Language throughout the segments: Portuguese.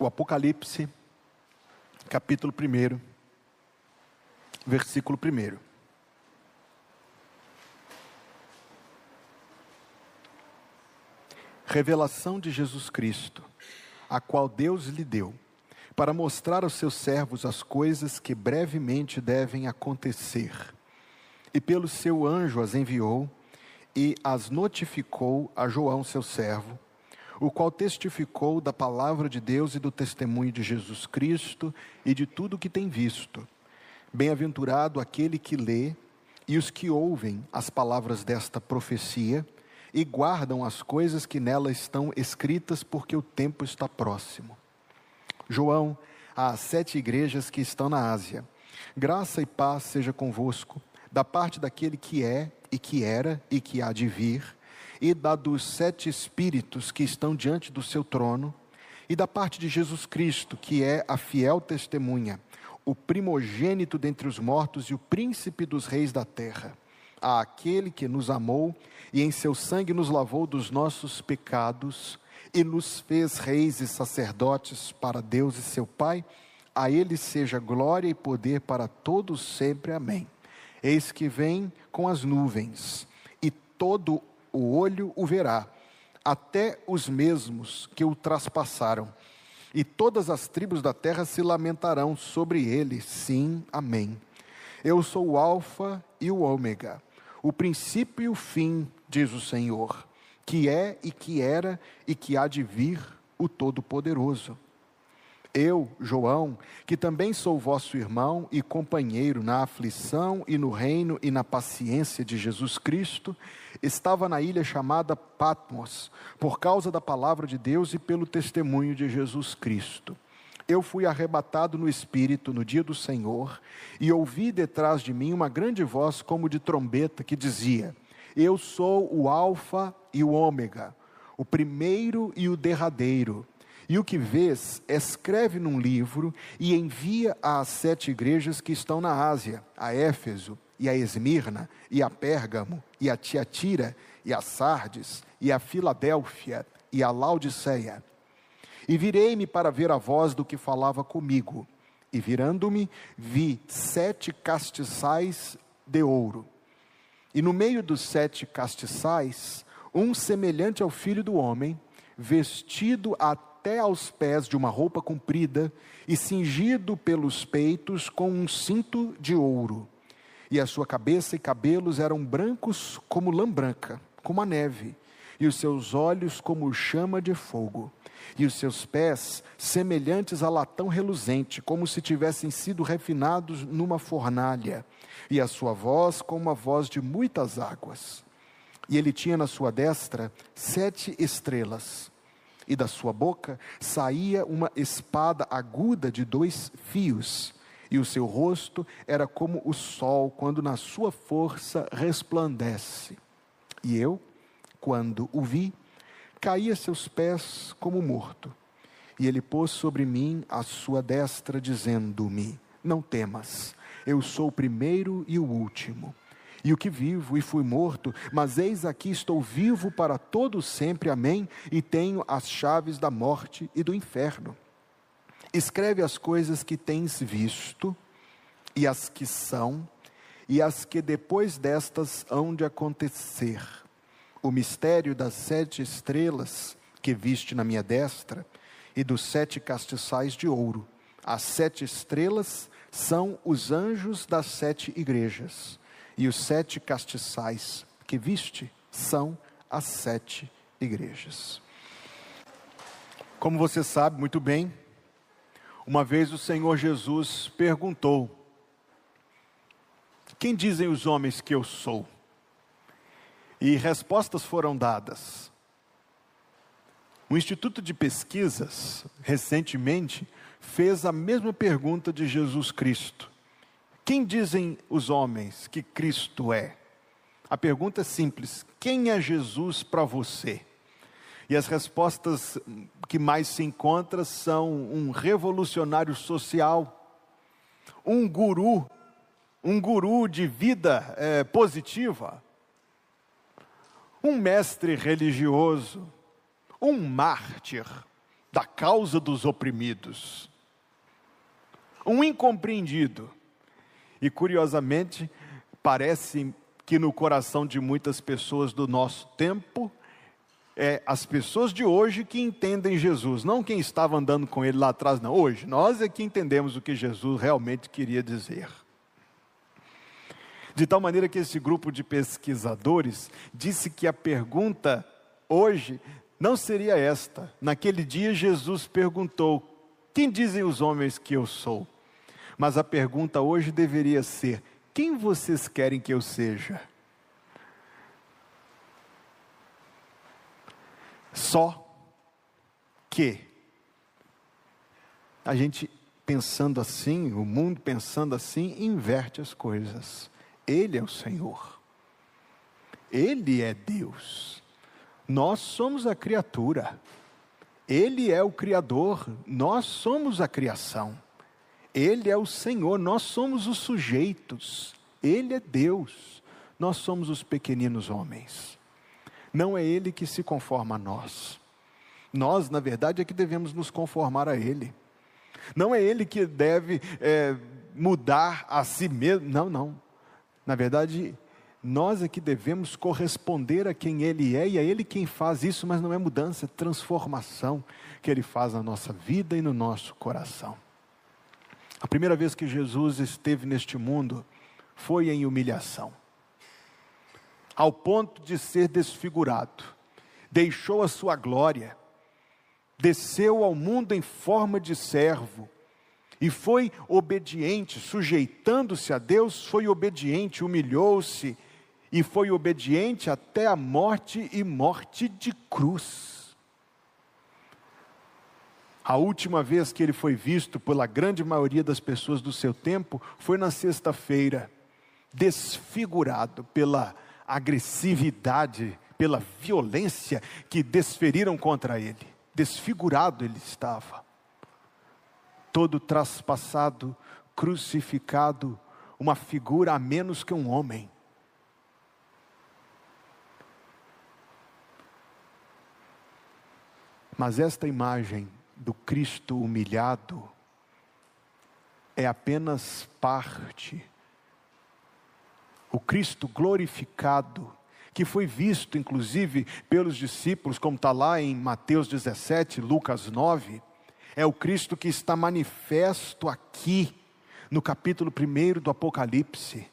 o Apocalipse, capítulo 1, versículo 1. Revelação de Jesus Cristo, a qual Deus lhe deu, para mostrar aos seus servos as coisas que brevemente devem acontecer. E pelo seu anjo as enviou e as notificou a João, seu servo o qual testificou da palavra de Deus e do testemunho de Jesus Cristo e de tudo o que tem visto. Bem-aventurado aquele que lê e os que ouvem as palavras desta profecia e guardam as coisas que nela estão escritas, porque o tempo está próximo. João, às sete igrejas que estão na Ásia, graça e paz seja convosco, da parte daquele que é, e que era, e que há de vir e da dos sete espíritos que estão diante do seu trono, e da parte de Jesus Cristo, que é a fiel testemunha, o primogênito dentre os mortos e o príncipe dos reis da terra, a aquele que nos amou e em seu sangue nos lavou dos nossos pecados e nos fez reis e sacerdotes para Deus e seu Pai, a ele seja glória e poder para todos sempre. Amém. Eis que vem com as nuvens, e todo o olho o verá, até os mesmos que o traspassaram. E todas as tribos da terra se lamentarão sobre ele. Sim, amém. Eu sou o Alfa e o Ômega, o princípio e o fim, diz o Senhor, que é e que era e que há de vir o Todo-Poderoso. Eu, João, que também sou vosso irmão e companheiro na aflição e no reino e na paciência de Jesus Cristo, estava na ilha chamada Patmos, por causa da palavra de Deus e pelo testemunho de Jesus Cristo. Eu fui arrebatado no espírito no dia do Senhor e ouvi detrás de mim uma grande voz como de trombeta que dizia: Eu sou o Alfa e o Ômega, o primeiro e o derradeiro. E o que vês, escreve num livro e envia às sete igrejas que estão na Ásia, a Éfeso, e a Esmirna, e a Pérgamo, e a Tiatira, e a Sardes, e a Filadélfia, e a Laodiceia. E virei-me para ver a voz do que falava comigo. E virando-me, vi sete castiçais de ouro. E no meio dos sete castiçais, um semelhante ao filho do homem, vestido até até aos pés de uma roupa comprida e cingido pelos peitos com um cinto de ouro. E a sua cabeça e cabelos eram brancos como lã branca, como a neve, e os seus olhos como chama de fogo, e os seus pés semelhantes a latão reluzente, como se tivessem sido refinados numa fornalha, e a sua voz como a voz de muitas águas. E ele tinha na sua destra sete estrelas e da sua boca saía uma espada aguda de dois fios, e o seu rosto era como o sol quando na sua força resplandece. E eu, quando o vi, caí a seus pés como morto. E ele pôs sobre mim a sua destra, dizendo-me: Não temas, eu sou o primeiro e o último e o que vivo e fui morto, mas eis aqui estou vivo para todo sempre, amém, e tenho as chaves da morte e do inferno. Escreve as coisas que tens visto, e as que são, e as que depois destas hão de acontecer. O mistério das sete estrelas que viste na minha destra, e dos sete castiçais de ouro. As sete estrelas são os anjos das sete igrejas e os sete castiçais que viste são as sete igrejas. Como você sabe muito bem, uma vez o Senhor Jesus perguntou: Quem dizem os homens que eu sou? E respostas foram dadas. O Instituto de Pesquisas, recentemente, fez a mesma pergunta de Jesus Cristo. Quem dizem os homens que Cristo é? A pergunta é simples: quem é Jesus para você? E as respostas que mais se encontram são um revolucionário social, um guru, um guru de vida é, positiva, um mestre religioso, um mártir, da causa dos oprimidos. Um incompreendido. E curiosamente, parece que no coração de muitas pessoas do nosso tempo, é as pessoas de hoje que entendem Jesus, não quem estava andando com ele lá atrás, não. Hoje, nós é que entendemos o que Jesus realmente queria dizer. De tal maneira que esse grupo de pesquisadores disse que a pergunta hoje não seria esta. Naquele dia, Jesus perguntou: Quem dizem os homens que eu sou? Mas a pergunta hoje deveria ser: Quem vocês querem que eu seja? Só que a gente pensando assim, o mundo pensando assim, inverte as coisas. Ele é o Senhor. Ele é Deus. Nós somos a criatura. Ele é o Criador, nós somos a criação. Ele é o Senhor, nós somos os sujeitos. Ele é Deus, nós somos os pequeninos homens. Não é Ele que se conforma a nós. Nós, na verdade, é que devemos nos conformar a Ele. Não é Ele que deve é, mudar a si mesmo. Não, não. Na verdade, nós é que devemos corresponder a quem Ele é, e é Ele quem faz isso, mas não é mudança, é transformação que Ele faz na nossa vida e no nosso coração. A primeira vez que Jesus esteve neste mundo foi em humilhação, ao ponto de ser desfigurado, deixou a sua glória, desceu ao mundo em forma de servo, e foi obediente, sujeitando-se a Deus, foi obediente, humilhou-se e foi obediente até a morte e morte de cruz. A última vez que ele foi visto pela grande maioria das pessoas do seu tempo foi na sexta-feira, desfigurado pela agressividade, pela violência que desferiram contra ele. Desfigurado ele estava todo traspassado, crucificado, uma figura a menos que um homem. Mas esta imagem do Cristo humilhado é apenas parte. O Cristo glorificado, que foi visto inclusive pelos discípulos, como está lá em Mateus 17, Lucas 9, é o Cristo que está manifesto aqui, no capítulo 1 do Apocalipse.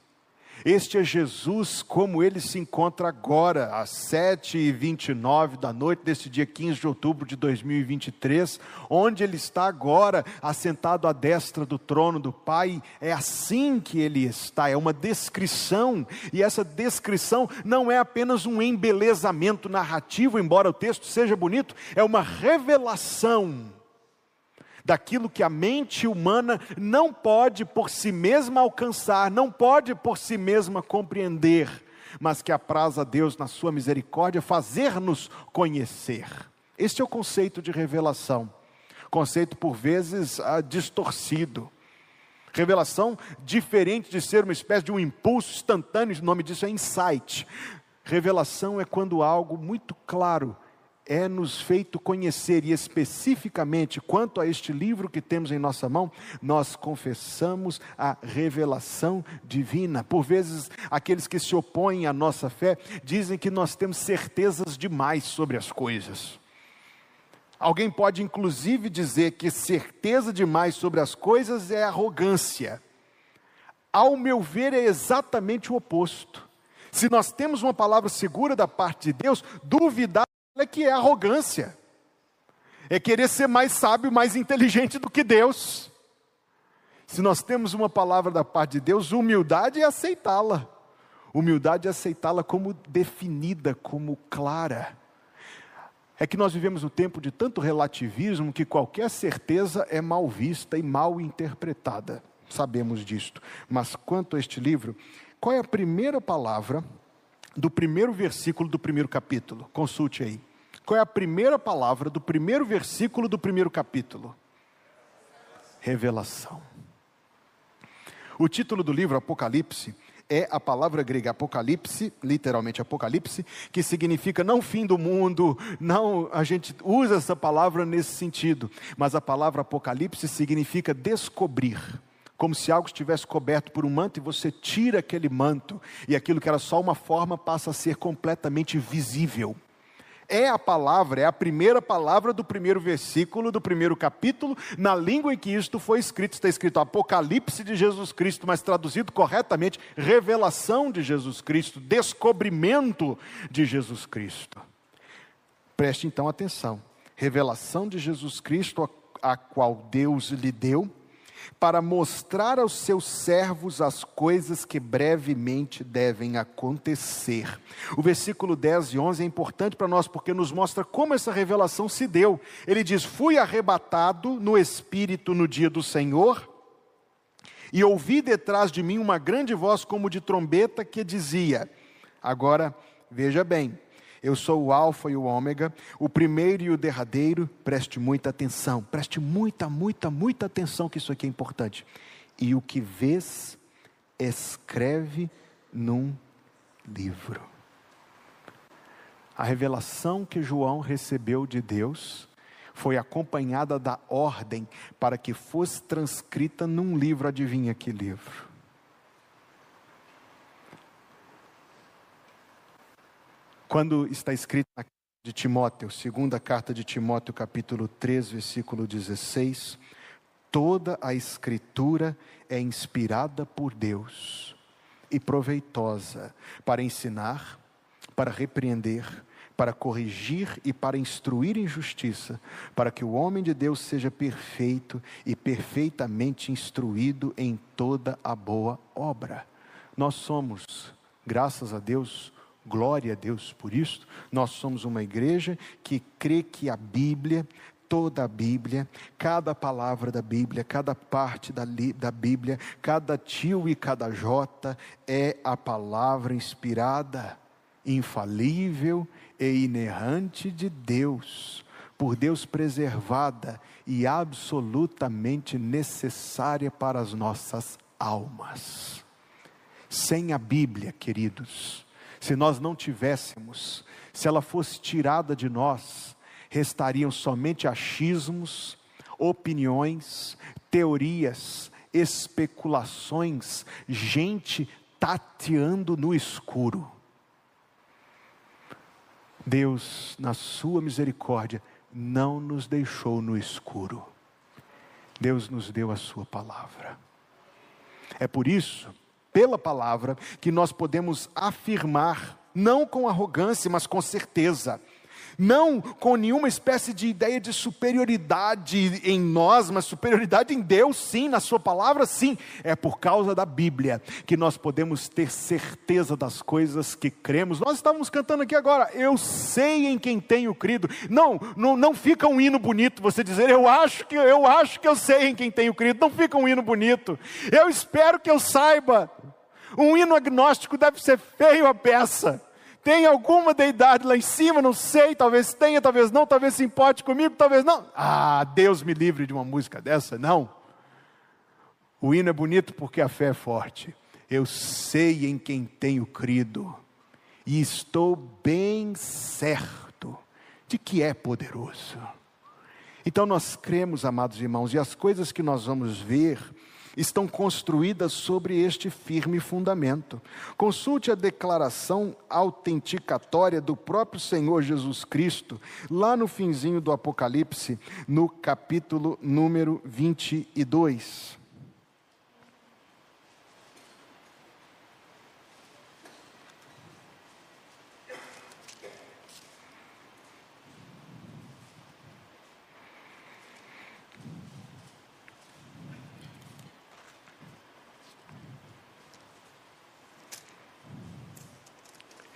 Este é Jesus como ele se encontra agora, às 7h29 da noite desse dia 15 de outubro de 2023, onde ele está agora, assentado à destra do trono do Pai. É assim que ele está, é uma descrição, e essa descrição não é apenas um embelezamento narrativo, embora o texto seja bonito, é uma revelação daquilo que a mente humana não pode por si mesma alcançar, não pode por si mesma compreender, mas que apraz a Deus, na sua misericórdia, fazer-nos conhecer. Este é o conceito de revelação, conceito por vezes ah, distorcido. Revelação, diferente de ser uma espécie de um impulso instantâneo, o nome disso é insight. Revelação é quando algo muito claro é nos feito conhecer, e especificamente quanto a este livro que temos em nossa mão, nós confessamos a revelação divina. Por vezes, aqueles que se opõem à nossa fé dizem que nós temos certezas demais sobre as coisas. Alguém pode inclusive dizer que certeza demais sobre as coisas é arrogância. Ao meu ver, é exatamente o oposto. Se nós temos uma palavra segura da parte de Deus, duvidar é que é arrogância. É querer ser mais sábio, mais inteligente do que Deus. Se nós temos uma palavra da parte de Deus, humildade é aceitá-la. Humildade é aceitá-la como definida, como clara. É que nós vivemos um tempo de tanto relativismo que qualquer certeza é mal vista e mal interpretada. Sabemos disto. Mas quanto a este livro, qual é a primeira palavra do primeiro versículo do primeiro capítulo? Consulte aí. Qual é a primeira palavra do primeiro versículo do primeiro capítulo? Revelação. O título do livro Apocalipse é a palavra grega apocalipse, literalmente apocalipse, que significa não fim do mundo, não, a gente usa essa palavra nesse sentido, mas a palavra apocalipse significa descobrir. Como se algo estivesse coberto por um manto e você tira aquele manto e aquilo que era só uma forma passa a ser completamente visível é a palavra, é a primeira palavra do primeiro versículo do primeiro capítulo, na língua em que isto foi escrito. Está escrito Apocalipse de Jesus Cristo, mas traduzido corretamente, revelação de Jesus Cristo, descobrimento de Jesus Cristo. Preste então atenção. Revelação de Jesus Cristo, a, qual Deus lhe deu para mostrar aos seus servos as coisas que brevemente devem acontecer. O versículo 10 e 11 é importante para nós porque nos mostra como essa revelação se deu. Ele diz: Fui arrebatado no espírito no dia do Senhor. E ouvi detrás de mim uma grande voz como de trombeta que dizia: Agora, veja bem, eu sou o Alfa e o Ômega, o primeiro e o derradeiro. Preste muita atenção, preste muita, muita, muita atenção, que isso aqui é importante. E o que vês, escreve num livro. A revelação que João recebeu de Deus foi acompanhada da ordem para que fosse transcrita num livro. Adivinha que livro? Quando está escrito na de Timóteo, segunda carta de Timóteo, capítulo 3, versículo 16, toda a escritura é inspirada por Deus e proveitosa para ensinar, para repreender, para corrigir e para instruir em justiça, para que o homem de Deus seja perfeito e perfeitamente instruído em toda a boa obra. Nós somos, graças a Deus, Glória a Deus por isso. Nós somos uma igreja que crê que a Bíblia, toda a Bíblia, cada palavra da Bíblia, cada parte da, da Bíblia, cada tio e cada jota é a palavra inspirada, infalível e inerrante de Deus, por Deus preservada e absolutamente necessária para as nossas almas. Sem a Bíblia, queridos, se nós não tivéssemos, se ela fosse tirada de nós, restariam somente achismos, opiniões, teorias, especulações, gente tateando no escuro. Deus, na Sua misericórdia, não nos deixou no escuro. Deus nos deu a Sua palavra. É por isso pela palavra, que nós podemos afirmar, não com arrogância, mas com certeza, não com nenhuma espécie de ideia de superioridade em nós, mas superioridade em Deus, sim, na Sua palavra, sim. É por causa da Bíblia que nós podemos ter certeza das coisas que cremos. Nós estávamos cantando aqui agora, eu sei em quem tenho crido. Não, não, não fica um hino bonito você dizer, eu acho que eu acho que eu sei em quem tenho crido. Não fica um hino bonito. Eu espero que eu saiba. Um hino agnóstico deve ser feio a peça. Tem alguma deidade lá em cima, não sei, talvez tenha, talvez não, talvez se importe comigo, talvez não. Ah, Deus me livre de uma música dessa, não. O hino é bonito porque a fé é forte. Eu sei em quem tenho crido e estou bem certo de que é poderoso. Então nós cremos, amados irmãos, e as coisas que nós vamos ver estão construídas sobre este firme fundamento. Consulte a declaração autenticatória do próprio Senhor Jesus Cristo, lá no finzinho do Apocalipse, no capítulo número 22.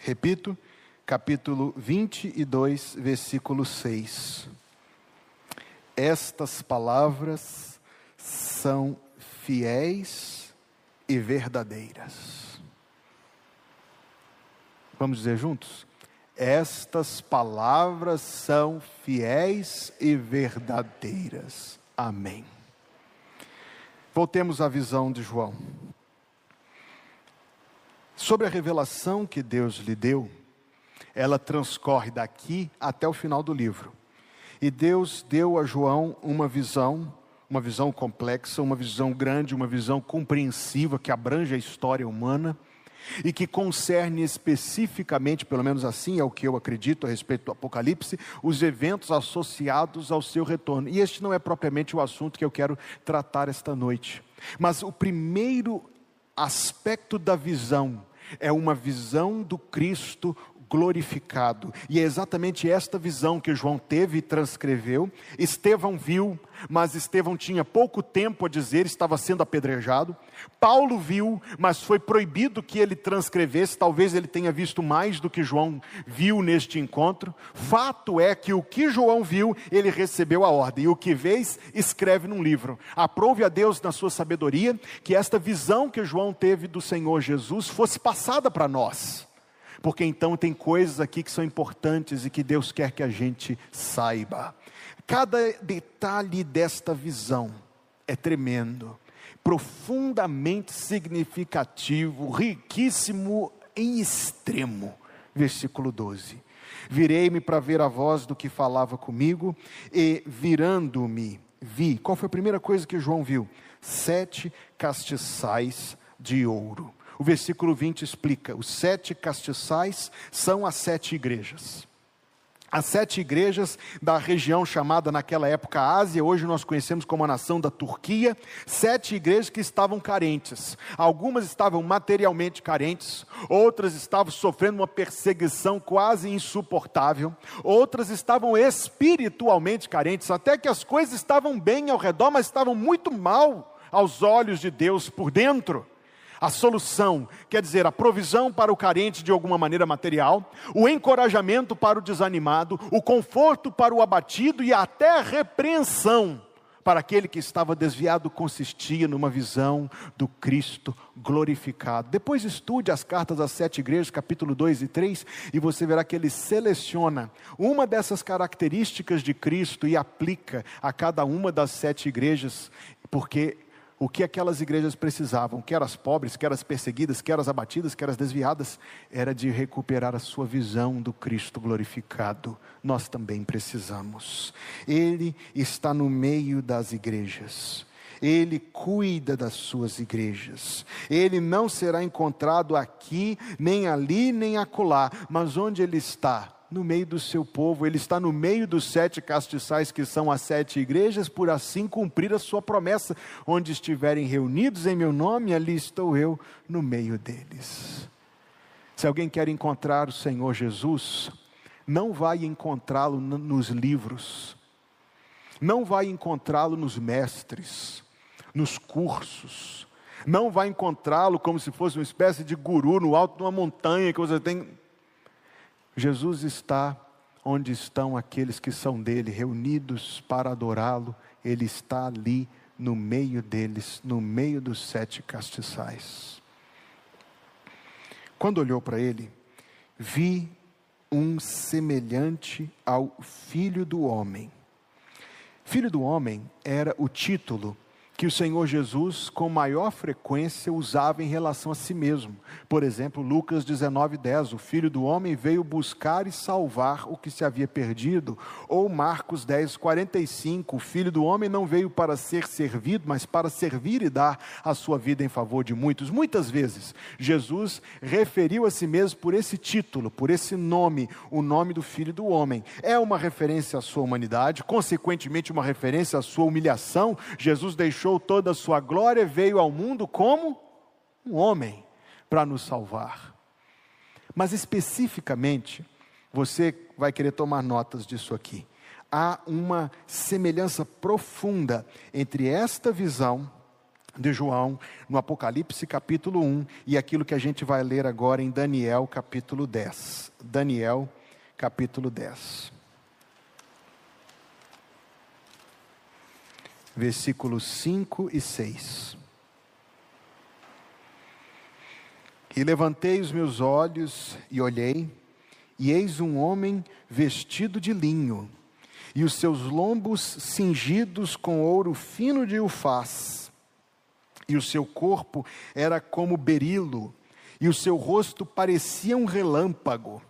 Repito, capítulo 22, versículo 6. Estas palavras são fiéis e verdadeiras. Vamos dizer juntos? Estas palavras são fiéis e verdadeiras. Amém. Voltemos à visão de João. Sobre a revelação que Deus lhe deu, ela transcorre daqui até o final do livro. E Deus deu a João uma visão, uma visão complexa, uma visão grande, uma visão compreensiva que abrange a história humana e que concerne especificamente, pelo menos assim é o que eu acredito a respeito do Apocalipse, os eventos associados ao seu retorno. E este não é propriamente o assunto que eu quero tratar esta noite. Mas o primeiro aspecto da visão é uma visão do Cristo glorificado. E é exatamente esta visão que João teve e transcreveu. Estevão viu, mas Estevão tinha pouco tempo a dizer, estava sendo apedrejado. Paulo viu, mas foi proibido que ele transcrevesse, talvez ele tenha visto mais do que João viu neste encontro. Fato é que o que João viu, ele recebeu a ordem, e o que vês, escreve num livro. Aprove a Deus, na sua sabedoria, que esta visão que João teve do Senhor Jesus fosse passada para nós porque então tem coisas aqui que são importantes e que Deus quer que a gente saiba. Cada detalhe desta visão é tremendo, profundamente significativo, riquíssimo em extremo. Versículo 12. Virei-me para ver a voz do que falava comigo, e virando-me, vi. Qual foi a primeira coisa que João viu? Sete castiçais de ouro. O versículo 20 explica: os sete castiçais são as sete igrejas. As sete igrejas da região chamada naquela época Ásia, hoje nós conhecemos como a nação da Turquia, sete igrejas que estavam carentes. Algumas estavam materialmente carentes, outras estavam sofrendo uma perseguição quase insuportável, outras estavam espiritualmente carentes, até que as coisas estavam bem ao redor, mas estavam muito mal aos olhos de Deus por dentro a solução, quer dizer, a provisão para o carente de alguma maneira material, o encorajamento para o desanimado, o conforto para o abatido e até a repreensão para aquele que estava desviado consistia numa visão do Cristo glorificado. Depois estude as cartas às sete igrejas, capítulo 2 e 3, e você verá que ele seleciona uma dessas características de Cristo e aplica a cada uma das sete igrejas, porque o que aquelas igrejas precisavam, quer as pobres, quer as perseguidas, quer as abatidas, quer as desviadas, era de recuperar a sua visão do Cristo glorificado. Nós também precisamos. Ele está no meio das igrejas. Ele cuida das suas igrejas. Ele não será encontrado aqui, nem ali, nem acolá, mas onde ele está? No meio do seu povo, ele está no meio dos sete castiçais que são as sete igrejas, por assim cumprir a sua promessa. Onde estiverem reunidos em meu nome, ali estou eu no meio deles. Se alguém quer encontrar o Senhor Jesus, não vai encontrá-lo nos livros, não vai encontrá-lo nos mestres, nos cursos, não vai encontrá-lo como se fosse uma espécie de guru no alto de uma montanha que você tem Jesus está onde estão aqueles que são dele, reunidos para adorá-lo, ele está ali no meio deles, no meio dos sete castiçais. Quando olhou para ele, vi um semelhante ao filho do homem. Filho do homem era o título que o Senhor Jesus, com maior frequência, usava em relação a si mesmo. Por exemplo, Lucas 19:10, o Filho do homem veio buscar e salvar o que se havia perdido, ou Marcos 10:45, o Filho do homem não veio para ser servido, mas para servir e dar a sua vida em favor de muitos. Muitas vezes, Jesus referiu a si mesmo por esse título, por esse nome, o nome do Filho do homem. É uma referência à sua humanidade, consequentemente uma referência à sua humilhação. Jesus deixou deixou toda a sua glória, veio ao mundo como um homem para nos salvar. Mas especificamente, você vai querer tomar notas disso aqui. Há uma semelhança profunda entre esta visão de João no Apocalipse capítulo 1 e aquilo que a gente vai ler agora em Daniel capítulo 10. Daniel capítulo 10. Versículos 5 e 6. E levantei os meus olhos e olhei, e eis um homem vestido de linho, e os seus lombos cingidos com ouro fino de ufaz, e o seu corpo era como berilo, e o seu rosto parecia um relâmpago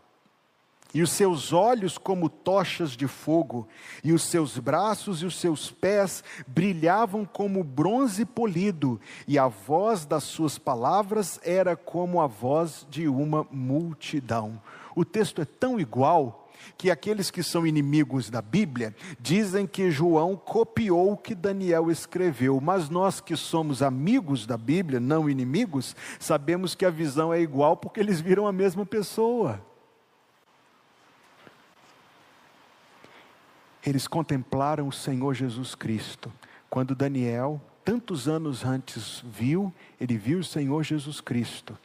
e os seus olhos como tochas de fogo, e os seus braços e os seus pés brilhavam como bronze polido, e a voz das suas palavras era como a voz de uma multidão. O texto é tão igual que aqueles que são inimigos da Bíblia dizem que João copiou o que Daniel escreveu, mas nós que somos amigos da Bíblia, não inimigos, sabemos que a visão é igual porque eles viram a mesma pessoa. Eles contemplaram o Senhor Jesus Cristo. Quando Daniel, tantos anos antes, viu, ele viu o Senhor Jesus Cristo.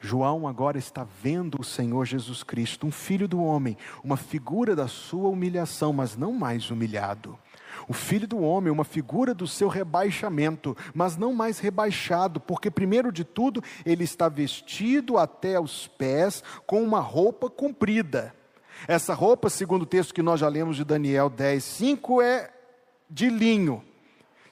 João agora está vendo o Senhor Jesus Cristo, um filho do homem, uma figura da sua humilhação, mas não mais humilhado. O filho do homem, uma figura do seu rebaixamento, mas não mais rebaixado, porque, primeiro de tudo, ele está vestido até os pés com uma roupa comprida. Essa roupa, segundo o texto que nós já lemos de Daniel 10, 5, é de linho.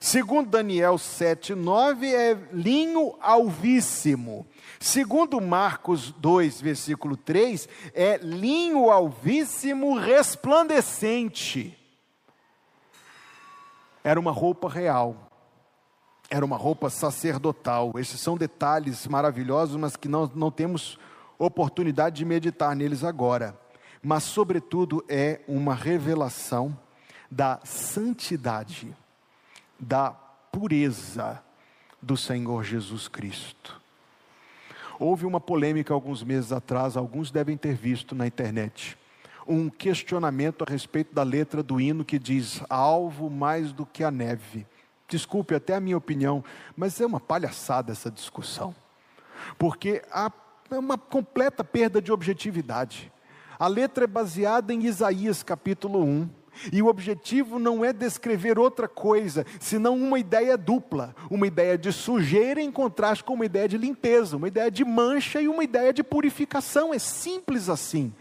Segundo Daniel 7, 9, é linho alvíssimo. Segundo Marcos 2, versículo 3, é linho alvíssimo resplandecente. Era uma roupa real. Era uma roupa sacerdotal. Esses são detalhes maravilhosos, mas que nós não temos oportunidade de meditar neles agora mas, sobretudo, é uma revelação da santidade, da pureza do Senhor Jesus Cristo. Houve uma polêmica alguns meses atrás, alguns devem ter visto na internet, um questionamento a respeito da letra do hino que diz: alvo mais do que a neve. Desculpe até a minha opinião, mas é uma palhaçada essa discussão, porque há uma completa perda de objetividade. A letra é baseada em Isaías capítulo 1. E o objetivo não é descrever outra coisa, senão uma ideia dupla, uma ideia de sujeira em contraste com uma ideia de limpeza, uma ideia de mancha e uma ideia de purificação. É simples assim.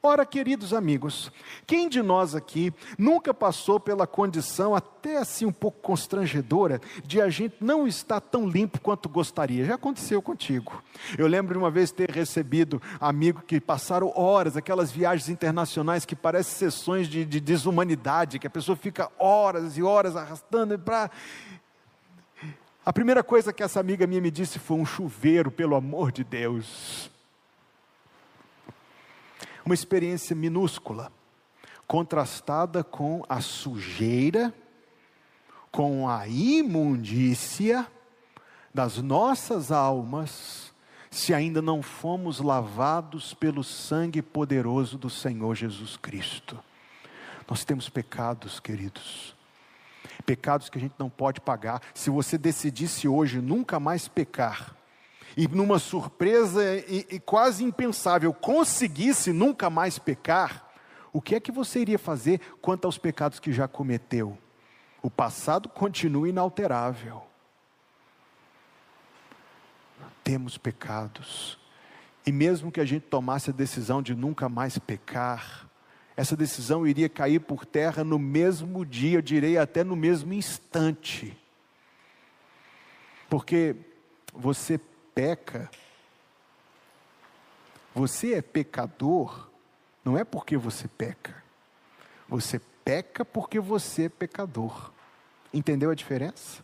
Ora, queridos amigos, quem de nós aqui nunca passou pela condição, até assim um pouco constrangedora, de a gente não estar tão limpo quanto gostaria? Já aconteceu contigo. Eu lembro de uma vez ter recebido amigos que passaram horas, aquelas viagens internacionais que parecem sessões de, de desumanidade, que a pessoa fica horas e horas arrastando para. A primeira coisa que essa amiga minha me disse foi um chuveiro, pelo amor de Deus uma experiência minúscula, contrastada com a sujeira, com a imundícia das nossas almas, se ainda não fomos lavados pelo sangue poderoso do Senhor Jesus Cristo. Nós temos pecados, queridos, pecados que a gente não pode pagar. Se você decidisse hoje nunca mais pecar, e numa surpresa e, e quase impensável, conseguisse nunca mais pecar, o que é que você iria fazer quanto aos pecados que já cometeu? O passado continua inalterável. Temos pecados. E mesmo que a gente tomasse a decisão de nunca mais pecar, essa decisão iria cair por terra no mesmo dia, eu direi até no mesmo instante. Porque você peca, você é pecador, não é porque você peca. Você peca porque você é pecador. Entendeu a diferença?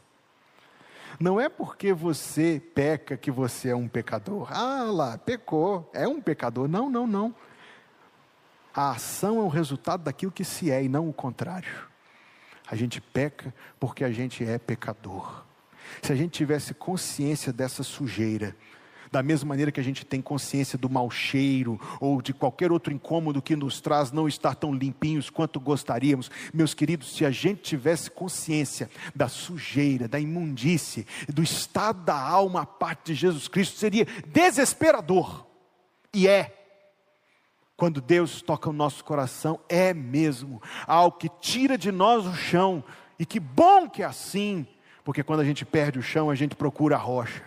Não é porque você peca que você é um pecador. Ah lá, pecou, é um pecador. Não, não, não. A ação é o resultado daquilo que se é e não o contrário. A gente peca porque a gente é pecador. Se a gente tivesse consciência dessa sujeira, da mesma maneira que a gente tem consciência do mau cheiro ou de qualquer outro incômodo que nos traz não estar tão limpinhos quanto gostaríamos, meus queridos, se a gente tivesse consciência da sujeira, da imundície, do estado da alma à parte de Jesus Cristo, seria desesperador. E é. Quando Deus toca o nosso coração, é mesmo algo que tira de nós o chão, e que bom que é assim, porque quando a gente perde o chão, a gente procura a rocha.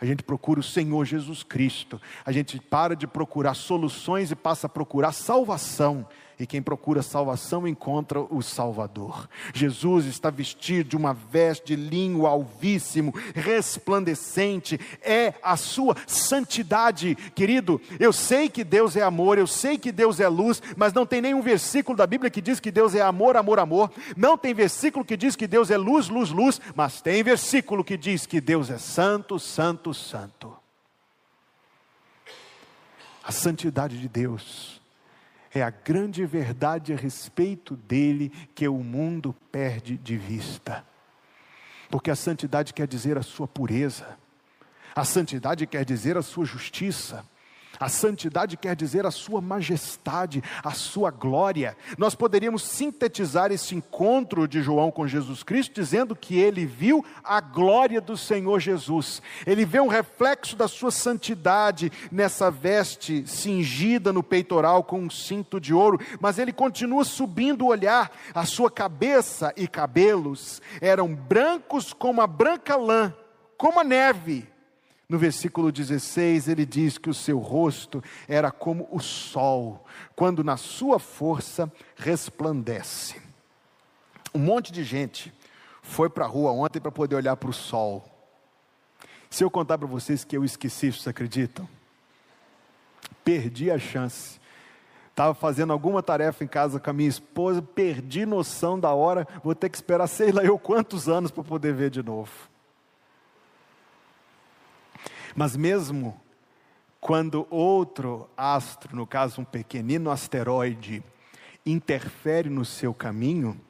A gente procura o Senhor Jesus Cristo. A gente para de procurar soluções e passa a procurar salvação. E quem procura salvação encontra o Salvador. Jesus está vestido de uma veste de linho alvíssimo, resplandecente, é a sua santidade. Querido, eu sei que Deus é amor, eu sei que Deus é luz, mas não tem nenhum versículo da Bíblia que diz que Deus é amor, amor, amor. Não tem versículo que diz que Deus é luz, luz, luz, mas tem versículo que diz que Deus é santo, santo, santo. A santidade de Deus é a grande verdade a respeito dele que o mundo perde de vista. Porque a santidade quer dizer a sua pureza, a santidade quer dizer a sua justiça, a santidade quer dizer a sua majestade, a sua glória. Nós poderíamos sintetizar esse encontro de João com Jesus Cristo dizendo que ele viu a glória do Senhor Jesus. Ele vê um reflexo da sua santidade nessa veste cingida no peitoral com um cinto de ouro, mas ele continua subindo o olhar. A sua cabeça e cabelos eram brancos como a branca lã, como a neve no versículo 16, ele diz que o seu rosto era como o sol, quando na sua força resplandece. Um monte de gente foi para a rua ontem para poder olhar para o sol. Se eu contar para vocês que eu esqueci, vocês acreditam? Perdi a chance. Estava fazendo alguma tarefa em casa com a minha esposa, perdi noção da hora, vou ter que esperar sei lá eu quantos anos para poder ver de novo. Mas mesmo quando outro astro, no caso um pequenino asteroide, interfere no seu caminho,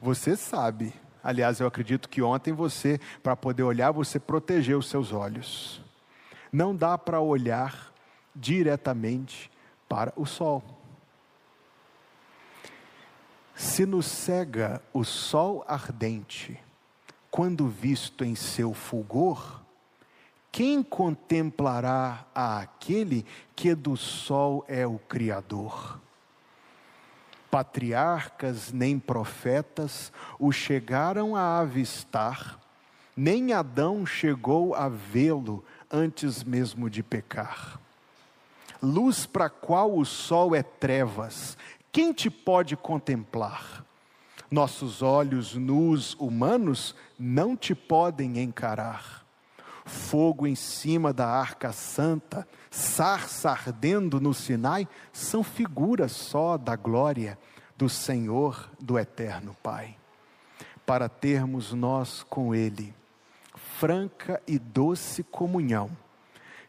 você sabe. Aliás, eu acredito que ontem você, para poder olhar, você protegeu os seus olhos. Não dá para olhar diretamente para o sol. Se nos cega o sol ardente, quando visto em seu fulgor, quem contemplará aquele que do sol é o Criador? Patriarcas nem profetas o chegaram a avistar, nem Adão chegou a vê-lo antes mesmo de pecar. Luz para qual o sol é trevas, quem te pode contemplar? Nossos olhos nus humanos não te podem encarar fogo em cima da arca santa, sarça ardendo no Sinai, são figuras só da glória do Senhor, do Eterno Pai. Para termos nós com Ele franca e doce comunhão,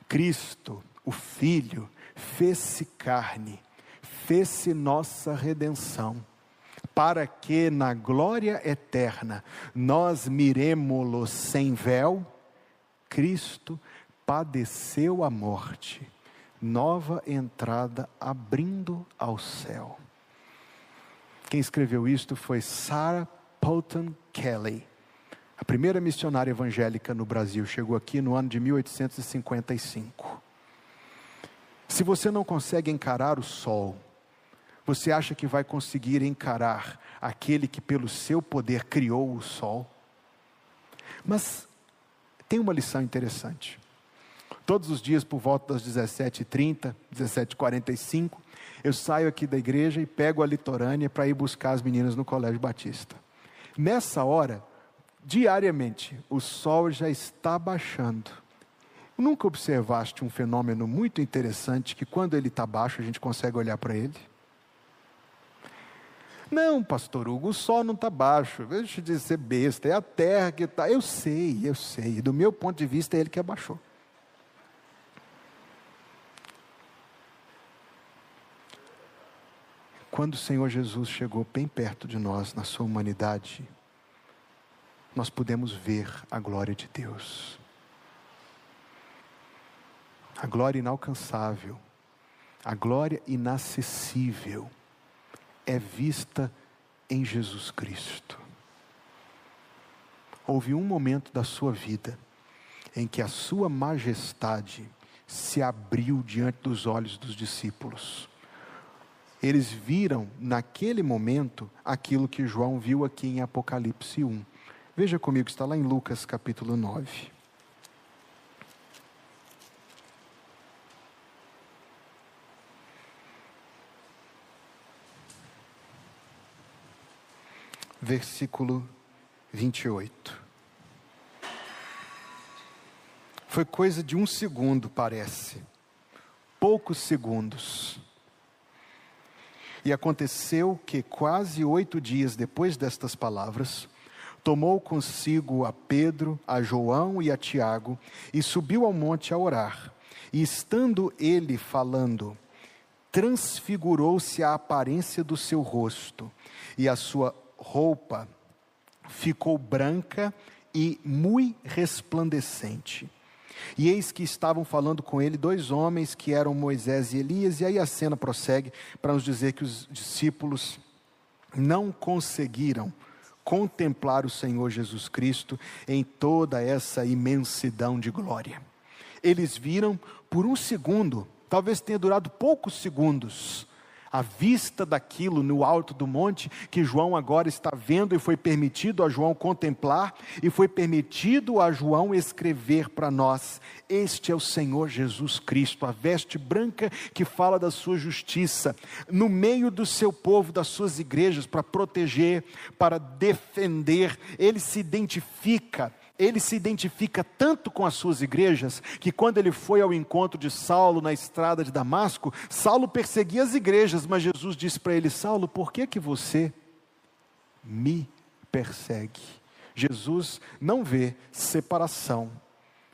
Cristo, o Filho, fez-se carne, fez-se nossa redenção para que na glória eterna nós miremo-lo sem véu Cristo padeceu a morte, nova entrada abrindo ao céu. Quem escreveu isto foi Sarah Polton Kelly, a primeira missionária evangélica no Brasil, chegou aqui no ano de 1855. Se você não consegue encarar o sol, você acha que vai conseguir encarar aquele que, pelo seu poder, criou o sol? Mas tem uma lição interessante. Todos os dias, por volta das 17h30, 17h45, eu saio aqui da igreja e pego a litorânea para ir buscar as meninas no Colégio Batista. Nessa hora, diariamente, o sol já está baixando. Nunca observaste um fenômeno muito interessante que quando ele está baixo a gente consegue olhar para ele? Não, pastor Hugo, o sol não está baixo. Deixa de ser besta, é a terra que está. Eu sei, eu sei. Do meu ponto de vista, é ele que abaixou. Quando o Senhor Jesus chegou bem perto de nós, na sua humanidade, nós pudemos ver a glória de Deus. A glória inalcançável, a glória inacessível é vista em Jesus Cristo. Houve um momento da sua vida em que a sua majestade se abriu diante dos olhos dos discípulos. Eles viram naquele momento aquilo que João viu aqui em Apocalipse 1. Veja comigo, está lá em Lucas capítulo 9. Versículo 28. Foi coisa de um segundo, parece. Poucos segundos. E aconteceu que, quase oito dias depois destas palavras, tomou consigo a Pedro, a João e a Tiago, e subiu ao monte a orar. E estando ele falando, transfigurou-se a aparência do seu rosto, e a sua roupa ficou branca e muito resplandecente. E eis que estavam falando com ele dois homens que eram Moisés e Elias, e aí a cena prossegue para nos dizer que os discípulos não conseguiram contemplar o Senhor Jesus Cristo em toda essa imensidão de glória. Eles viram por um segundo, talvez tenha durado poucos segundos, a vista daquilo no alto do monte que João agora está vendo e foi permitido a João contemplar e foi permitido a João escrever para nós. Este é o Senhor Jesus Cristo, a veste branca que fala da sua justiça, no meio do seu povo, das suas igrejas, para proteger, para defender. Ele se identifica ele se identifica tanto com as suas igrejas, que quando ele foi ao encontro de Saulo na estrada de Damasco, Saulo perseguia as igrejas, mas Jesus disse para ele: Saulo, por que que você me persegue? Jesus não vê separação,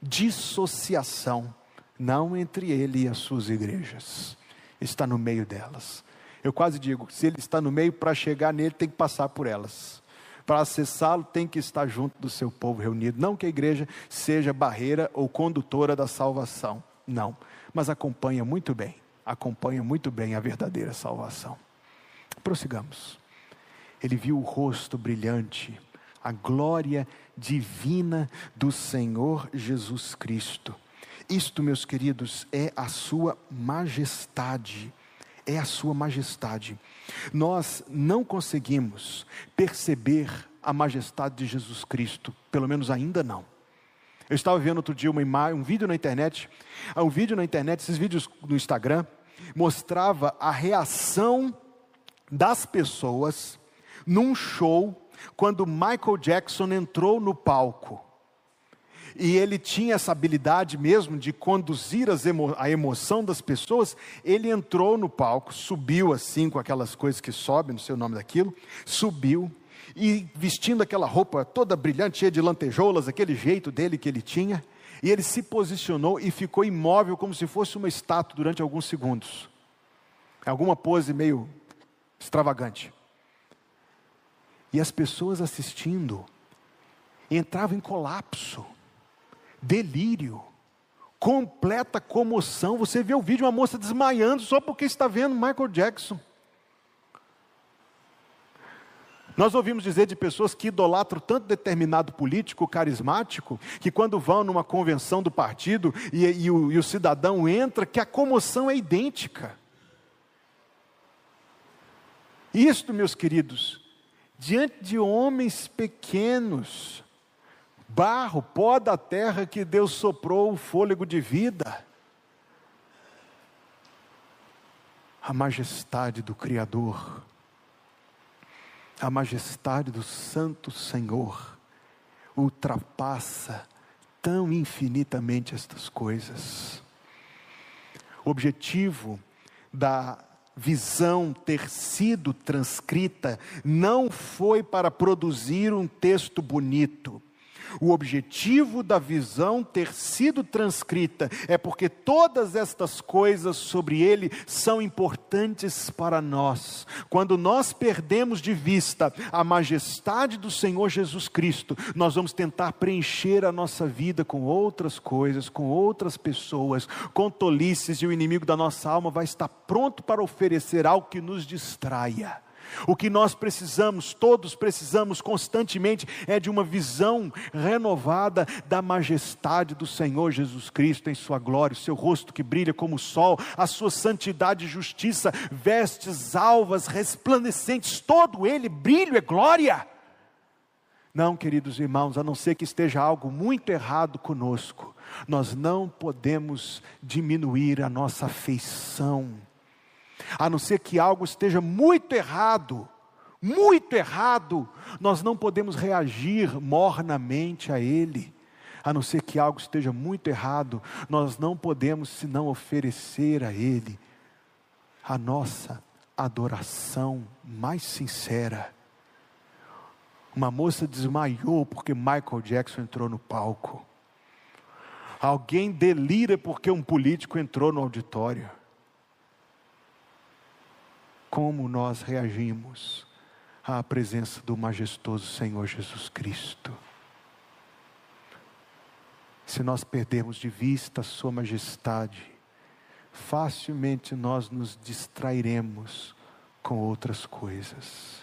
dissociação, não entre ele e as suas igrejas, está no meio delas. Eu quase digo, se ele está no meio, para chegar nele tem que passar por elas para acessá-lo tem que estar junto do seu povo reunido. Não que a igreja seja barreira ou condutora da salvação, não, mas acompanha muito bem, acompanha muito bem a verdadeira salvação. Prossigamos. Ele viu o rosto brilhante, a glória divina do Senhor Jesus Cristo. Isto, meus queridos, é a sua majestade é a Sua majestade. Nós não conseguimos perceber a majestade de Jesus Cristo, pelo menos ainda não. Eu estava vendo outro dia uma imagem, um vídeo na internet, um vídeo na internet, esses vídeos no Instagram, mostrava a reação das pessoas num show quando Michael Jackson entrou no palco e ele tinha essa habilidade mesmo de conduzir emo a emoção das pessoas, ele entrou no palco, subiu assim com aquelas coisas que sobem, não sei o nome daquilo, subiu e vestindo aquela roupa toda brilhante, cheia de lantejoulas, aquele jeito dele que ele tinha, e ele se posicionou e ficou imóvel como se fosse uma estátua durante alguns segundos. Alguma pose meio extravagante. E as pessoas assistindo entravam em colapso delírio, completa comoção. Você vê o vídeo, uma moça desmaiando só porque está vendo Michael Jackson. Nós ouvimos dizer de pessoas que idolatram tanto determinado político carismático, que quando vão numa convenção do partido e, e, o, e o cidadão entra, que a comoção é idêntica. Isto, meus queridos, diante de homens pequenos, barro, pó da terra que Deus soprou o fôlego de vida. A majestade do Criador, a majestade do Santo Senhor, ultrapassa tão infinitamente estas coisas. O objetivo da visão ter sido transcrita não foi para produzir um texto bonito, o objetivo da visão ter sido transcrita é porque todas estas coisas sobre ele são importantes para nós. Quando nós perdemos de vista a majestade do Senhor Jesus Cristo, nós vamos tentar preencher a nossa vida com outras coisas, com outras pessoas, com tolices, e o inimigo da nossa alma vai estar pronto para oferecer algo que nos distraia. O que nós precisamos, todos precisamos constantemente, é de uma visão renovada da majestade do Senhor Jesus Cristo em Sua glória, o seu rosto que brilha como o sol, a sua santidade e justiça, vestes alvas, resplandecentes, todo ele brilho é glória. Não, queridos irmãos, a não ser que esteja algo muito errado conosco, nós não podemos diminuir a nossa afeição a não ser que algo esteja muito errado muito errado, nós não podemos reagir mornamente a ele. A não ser que algo esteja muito errado, nós não podemos senão oferecer a Ele a nossa adoração mais sincera. Uma moça desmaiou porque Michael Jackson entrou no palco. Alguém delira porque um político entrou no auditório. Como nós reagimos à presença do majestoso Senhor Jesus Cristo? Se nós perdermos de vista a Sua majestade, facilmente nós nos distrairemos com outras coisas.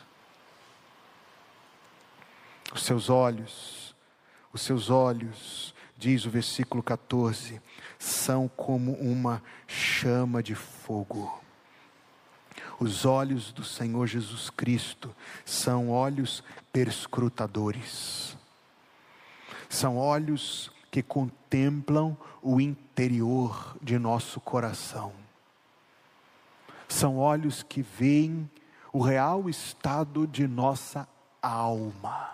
Os seus olhos, os seus olhos, diz o versículo 14, são como uma chama de fogo. Os olhos do Senhor Jesus Cristo são olhos perscrutadores. São olhos que contemplam o interior de nosso coração. São olhos que veem o real estado de nossa alma.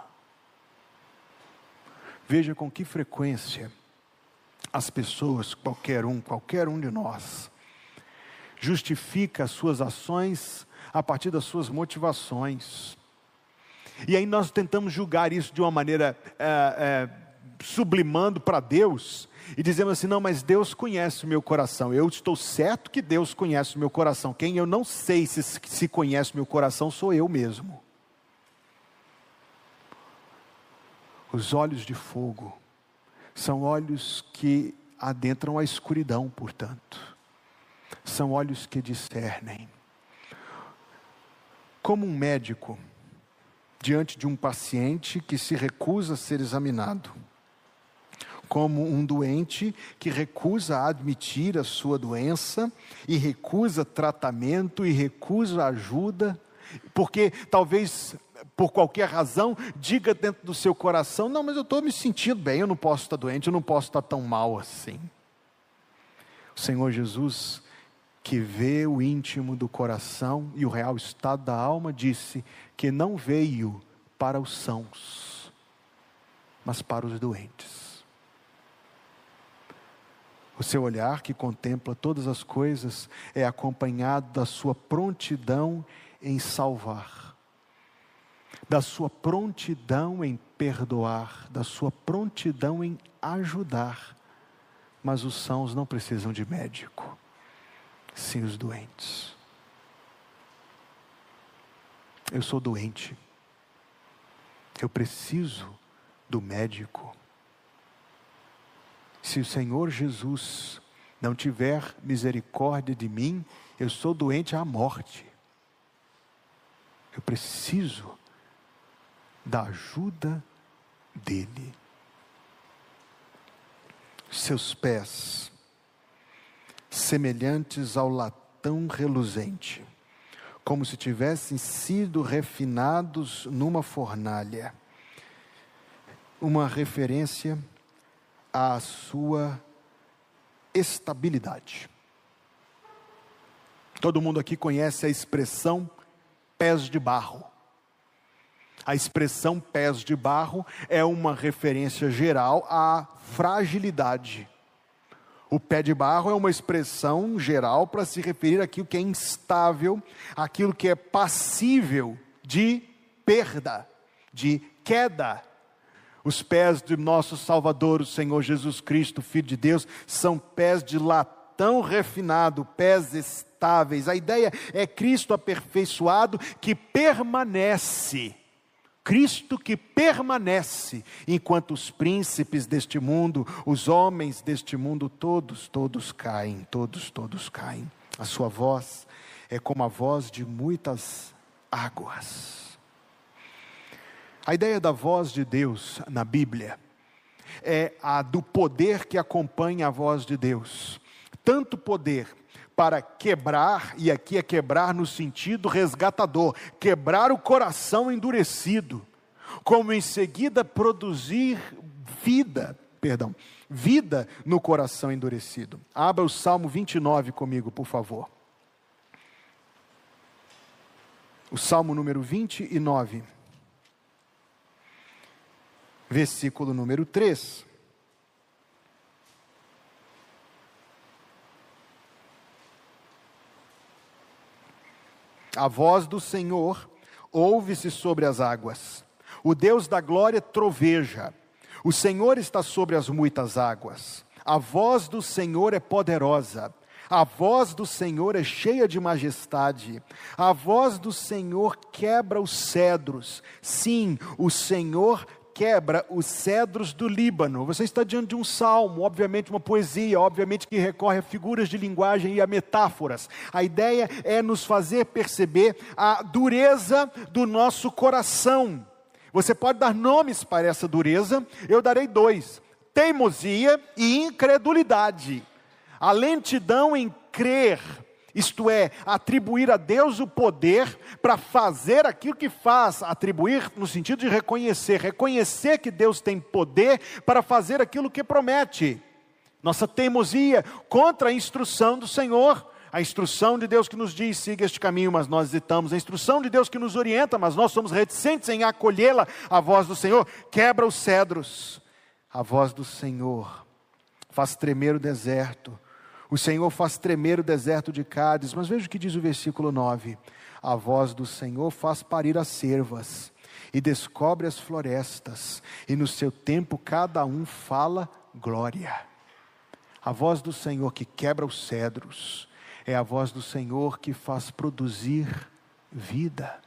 Veja com que frequência as pessoas, qualquer um, qualquer um de nós, justifica as suas ações a partir das suas motivações. E aí nós tentamos julgar isso de uma maneira é, é, sublimando para Deus e dizendo assim: não, mas Deus conhece o meu coração. Eu estou certo que Deus conhece o meu coração. Quem eu não sei se, se conhece o meu coração sou eu mesmo. Os olhos de fogo são olhos que adentram a escuridão, portanto. São olhos que discernem. Como um médico diante de um paciente que se recusa a ser examinado como um doente que recusa admitir a sua doença e recusa tratamento e recusa ajuda, porque talvez por qualquer razão diga dentro do seu coração: não, mas eu estou me sentindo bem, eu não posso estar doente, eu não posso estar tão mal assim. O Senhor Jesus, que vê o íntimo do coração e o real estado da alma, disse que não veio para os sãos, mas para os doentes. O seu olhar, que contempla todas as coisas, é acompanhado da sua prontidão em salvar, da sua prontidão em perdoar, da sua prontidão em ajudar. Mas os sãos não precisam de médico, sim os doentes. Eu sou doente, eu preciso do médico. Se o Senhor Jesus não tiver misericórdia de mim, eu sou doente à morte. Eu preciso da ajuda dele. Seus pés, semelhantes ao latão reluzente, como se tivessem sido refinados numa fornalha. Uma referência à sua estabilidade. Todo mundo aqui conhece a expressão pés de barro. A expressão pés de barro é uma referência geral à fragilidade. O pé de barro é uma expressão geral para se referir àquilo que é instável, àquilo que é passível de perda, de queda, os pés de nosso Salvador, o Senhor Jesus Cristo, Filho de Deus, são pés de latão refinado, pés estáveis. A ideia é Cristo aperfeiçoado que permanece. Cristo que permanece, enquanto os príncipes deste mundo, os homens deste mundo, todos, todos caem, todos, todos caem. A sua voz é como a voz de muitas águas. A ideia da voz de Deus na Bíblia é a do poder que acompanha a voz de Deus. Tanto poder para quebrar, e aqui é quebrar no sentido resgatador, quebrar o coração endurecido, como em seguida produzir vida, perdão, vida no coração endurecido. Abra o Salmo 29 comigo, por favor. O Salmo número 29, versículo número 3. A voz do Senhor ouve-se sobre as águas. O Deus da glória troveja. O Senhor está sobre as muitas águas. A voz do Senhor é poderosa. A voz do Senhor é cheia de majestade. A voz do Senhor quebra os cedros. Sim, o Senhor quebra os cedros do Líbano. Você está diante de um salmo, obviamente uma poesia, obviamente que recorre a figuras de linguagem e a metáforas. A ideia é nos fazer perceber a dureza do nosso coração. Você pode dar nomes para essa dureza, eu darei dois: teimosia e incredulidade. A lentidão em crer isto é, atribuir a Deus o poder para fazer aquilo que faz, atribuir no sentido de reconhecer, reconhecer que Deus tem poder para fazer aquilo que promete. Nossa teimosia contra a instrução do Senhor, a instrução de Deus que nos diz siga este caminho, mas nós hesitamos, a instrução de Deus que nos orienta, mas nós somos reticentes em acolhê-la, a voz do Senhor quebra os cedros, a voz do Senhor faz tremer o deserto o Senhor faz tremer o deserto de Cádiz, mas veja o que diz o versículo 9: A voz do Senhor faz parir as cervas e descobre as florestas, e no seu tempo cada um fala glória. A voz do Senhor que quebra os cedros, é a voz do Senhor que faz produzir vida.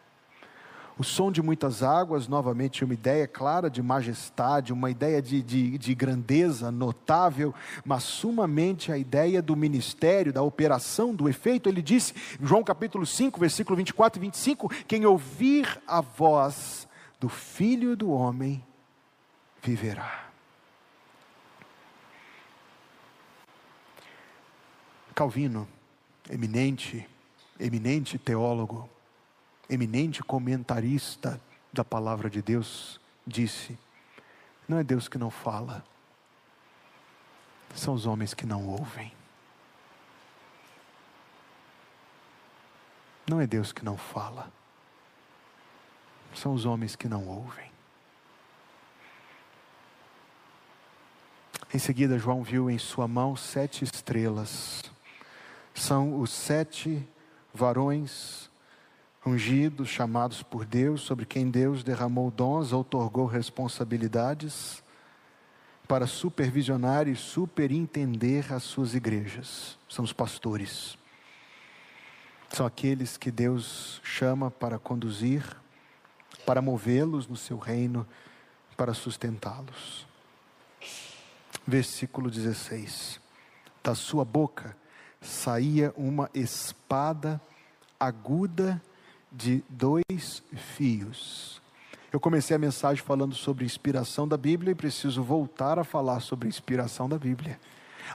O som de muitas águas, novamente, uma ideia clara de majestade, uma ideia de, de, de, grandeza notável, mas sumamente a ideia do ministério, da operação, do efeito. Ele disse, João capítulo 5, versículo 24 e 25: Quem ouvir a voz do Filho do Homem viverá. Calvino, eminente, eminente teólogo, eminente comentarista da palavra de Deus, disse: Não é Deus que não fala, são os homens que não ouvem. Não é Deus que não fala, são os homens que não ouvem. Em seguida, João viu em sua mão sete estrelas. São os sete varões ungidos, chamados por Deus, sobre quem Deus derramou dons, outorgou responsabilidades para supervisionar e superintender as suas igrejas. São os pastores. São aqueles que Deus chama para conduzir, para movê-los no seu reino, para sustentá-los. Versículo 16: Da sua boca saía uma espada aguda de dois fios. Eu comecei a mensagem falando sobre inspiração da Bíblia e preciso voltar a falar sobre inspiração da Bíblia.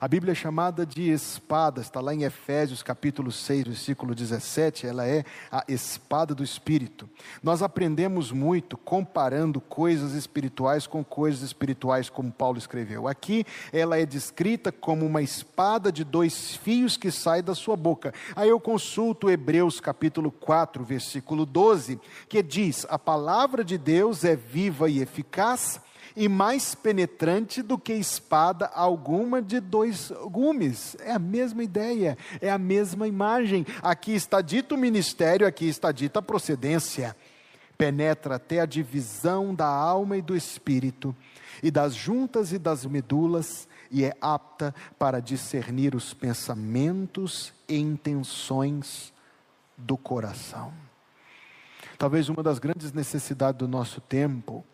A Bíblia é chamada de espada, está lá em Efésios capítulo 6, versículo 17, ela é a espada do Espírito. Nós aprendemos muito comparando coisas espirituais com coisas espirituais, como Paulo escreveu. Aqui ela é descrita como uma espada de dois fios que sai da sua boca. Aí eu consulto Hebreus capítulo 4, versículo 12, que diz: A palavra de Deus é viva e eficaz e mais penetrante do que espada alguma de dois gumes. É a mesma ideia, é a mesma imagem. Aqui está dito o ministério, aqui está dita a procedência. Penetra até a divisão da alma e do espírito, e das juntas e das medulas, e é apta para discernir os pensamentos e intenções do coração. Talvez uma das grandes necessidades do nosso tempo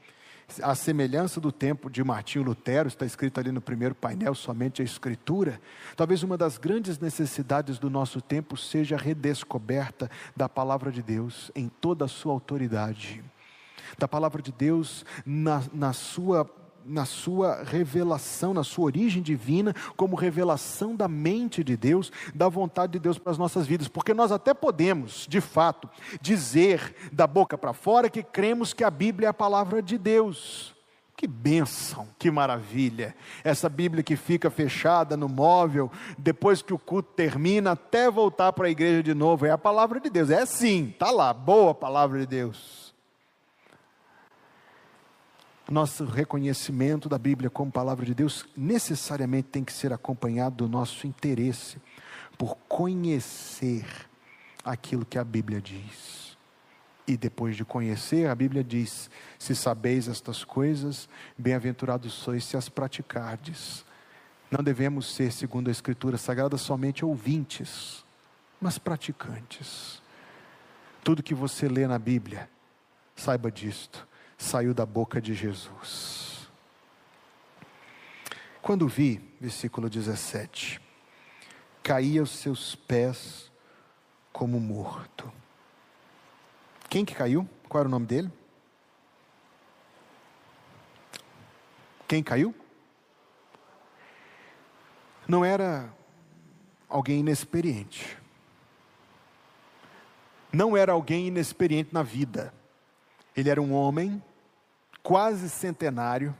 a semelhança do tempo de Martinho Lutero, está escrito ali no primeiro painel, somente a Escritura. Talvez uma das grandes necessidades do nosso tempo seja a redescoberta da palavra de Deus em toda a sua autoridade, da palavra de Deus na, na sua na sua revelação, na sua origem divina, como revelação da mente de Deus, da vontade de Deus para as nossas vidas, porque nós até podemos, de fato, dizer da boca para fora que cremos que a Bíblia é a palavra de Deus. Que bênção, que maravilha. Essa Bíblia que fica fechada no móvel, depois que o culto termina, até voltar para a igreja de novo, é a palavra de Deus. É sim, está lá, boa palavra de Deus. Nosso reconhecimento da Bíblia como palavra de Deus necessariamente tem que ser acompanhado do nosso interesse por conhecer aquilo que a Bíblia diz. E depois de conhecer, a Bíblia diz: Se sabeis estas coisas, bem-aventurados sois se as praticardes. Não devemos ser, segundo a Escritura Sagrada, somente ouvintes, mas praticantes. Tudo que você lê na Bíblia, saiba disto, saiu da boca de Jesus. Quando vi, versículo 17, caí aos seus pés como morto. Quem que caiu? Qual era o nome dele? Quem caiu? Não era alguém inexperiente. Não era alguém inexperiente na vida. Ele era um homem quase centenário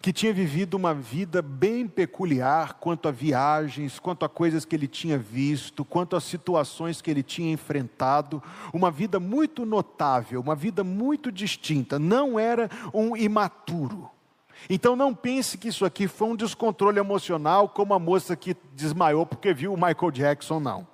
que tinha vivido uma vida bem peculiar quanto a viagens, quanto a coisas que ele tinha visto, quanto a situações que ele tinha enfrentado, uma vida muito notável, uma vida muito distinta, não era um imaturo. Então não pense que isso aqui foi um descontrole emocional, como a moça que desmaiou porque viu o Michael Jackson, não.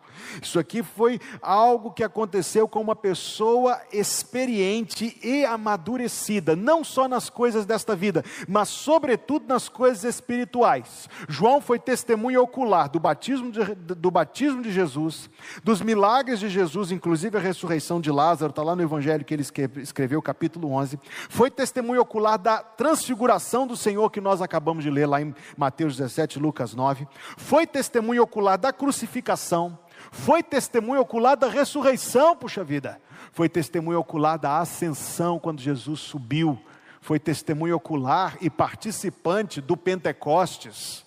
Isso aqui foi algo que aconteceu com uma pessoa experiente e amadurecida, não só nas coisas desta vida, mas sobretudo nas coisas espirituais. João foi testemunha ocular do batismo de, do batismo de Jesus, dos milagres de Jesus, inclusive a ressurreição de Lázaro, está lá no Evangelho que ele escreveu, capítulo 11. Foi testemunha ocular da transfiguração do Senhor que nós acabamos de ler lá em Mateus 17, Lucas 9. Foi testemunha ocular da crucificação foi testemunho ocular da ressurreição, puxa vida. Foi testemunho ocular da ascensão quando Jesus subiu. Foi testemunho ocular e participante do Pentecostes.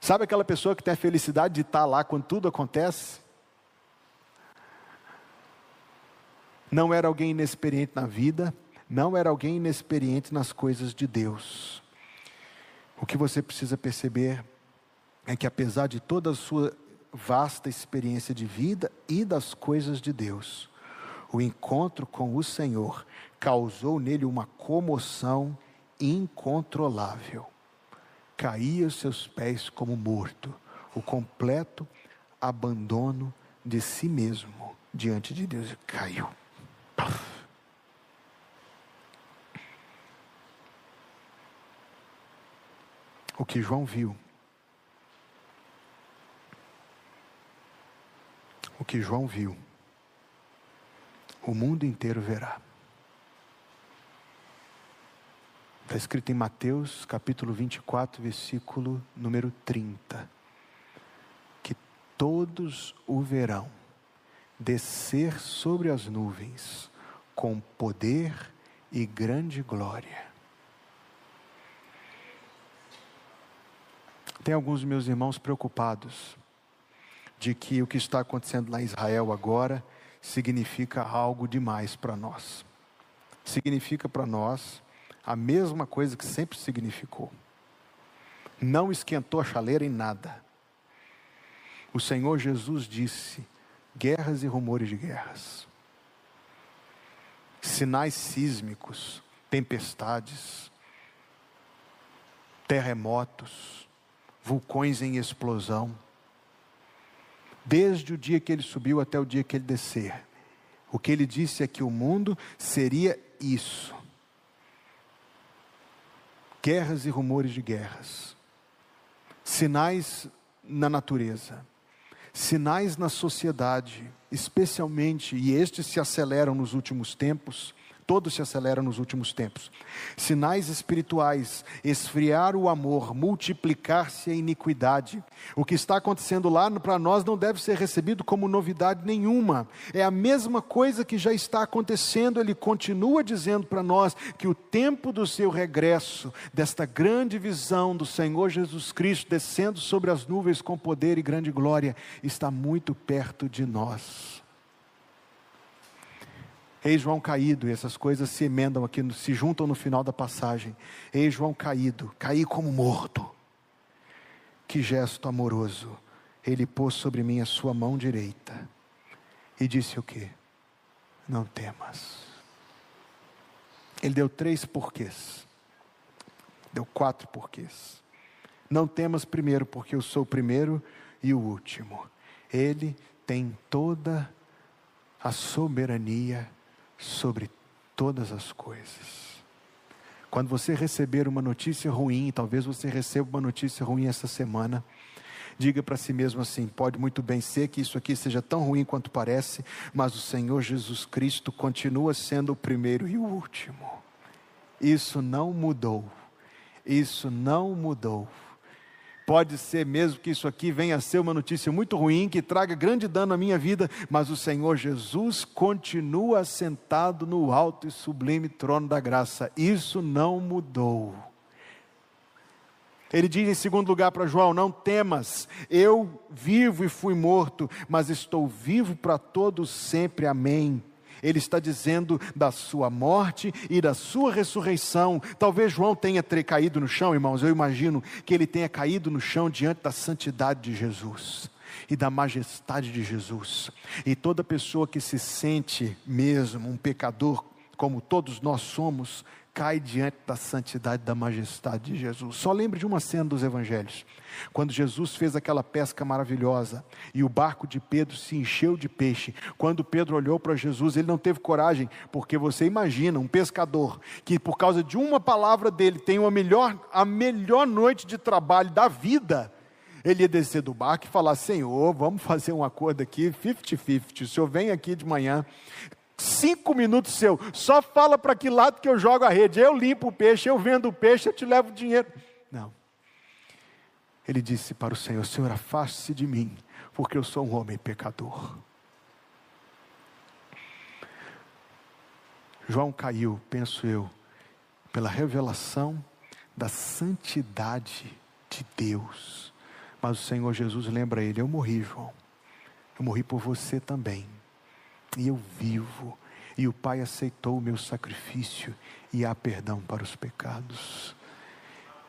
Sabe aquela pessoa que tem a felicidade de estar lá quando tudo acontece? Não era alguém inexperiente na vida, não era alguém inexperiente nas coisas de Deus. O que você precisa perceber é que, apesar de toda a sua vasta experiência de vida e das coisas de Deus. O encontro com o Senhor causou nele uma comoção incontrolável. Caía aos seus pés como morto, o completo abandono de si mesmo diante de Deus. Caiu. O que João viu que João viu, o mundo inteiro verá. Está escrito em Mateus capítulo 24, versículo número 30. Que todos o verão descer sobre as nuvens com poder e grande glória. Tem alguns meus irmãos preocupados de que o que está acontecendo lá em Israel agora significa algo demais para nós. Significa para nós a mesma coisa que sempre significou. Não esquentou a chaleira em nada. O Senhor Jesus disse: guerras e rumores de guerras, sinais sísmicos, tempestades, terremotos, vulcões em explosão desde o dia que ele subiu até o dia que ele descer. O que ele disse é que o mundo seria isso: guerras e rumores de guerras, sinais na natureza, sinais na sociedade, especialmente, e estes se aceleram nos últimos tempos, todos se aceleram nos últimos tempos. Sinais espirituais, esfriar o amor, multiplicar-se a iniquidade. O que está acontecendo lá para nós não deve ser recebido como novidade nenhuma. É a mesma coisa que já está acontecendo. Ele continua dizendo para nós que o tempo do seu regresso, desta grande visão do Senhor Jesus Cristo descendo sobre as nuvens com poder e grande glória, está muito perto de nós. Eis João caído, e essas coisas se emendam aqui, se juntam no final da passagem. Eis João caído, caí como morto. Que gesto amoroso. Ele pôs sobre mim a sua mão direita e disse o que? Não temas. Ele deu três porquês. Deu quatro porquês. Não temas primeiro, porque eu sou o primeiro e o último. Ele tem toda a soberania sobre todas as coisas. Quando você receber uma notícia ruim, talvez você receba uma notícia ruim essa semana, diga para si mesmo assim: pode muito bem ser que isso aqui seja tão ruim quanto parece, mas o Senhor Jesus Cristo continua sendo o primeiro e o último. Isso não mudou. Isso não mudou. Pode ser mesmo que isso aqui venha a ser uma notícia muito ruim, que traga grande dano à minha vida, mas o Senhor Jesus continua sentado no alto e sublime trono da graça. Isso não mudou. Ele diz em segundo lugar para João: Não temas, eu vivo e fui morto, mas estou vivo para todos sempre. Amém. Ele está dizendo da sua morte e da sua ressurreição. Talvez João tenha caído no chão, irmãos. Eu imagino que ele tenha caído no chão diante da santidade de Jesus e da majestade de Jesus. E toda pessoa que se sente mesmo um pecador, como todos nós somos, cai diante da santidade, da majestade de Jesus. Só lembre de uma cena dos evangelhos. Quando Jesus fez aquela pesca maravilhosa e o barco de Pedro se encheu de peixe. Quando Pedro olhou para Jesus, ele não teve coragem, porque você imagina um pescador que por causa de uma palavra dele tem uma melhor, a melhor noite de trabalho da vida. Ele ia descer do barco e falar: Senhor, vamos fazer um acordo aqui, 50-50. O senhor vem aqui de manhã, cinco minutos seu, só fala para que lado que eu jogo a rede. Eu limpo o peixe, eu vendo o peixe, eu te levo o dinheiro. Não. Ele disse para o Senhor: Senhor, afaste-se de mim, porque eu sou um homem pecador. João caiu, penso eu, pela revelação da santidade de Deus. Mas o Senhor Jesus lembra ele: Eu morri, João. Eu morri por você também e eu vivo, e o Pai aceitou o meu sacrifício, e há perdão para os pecados.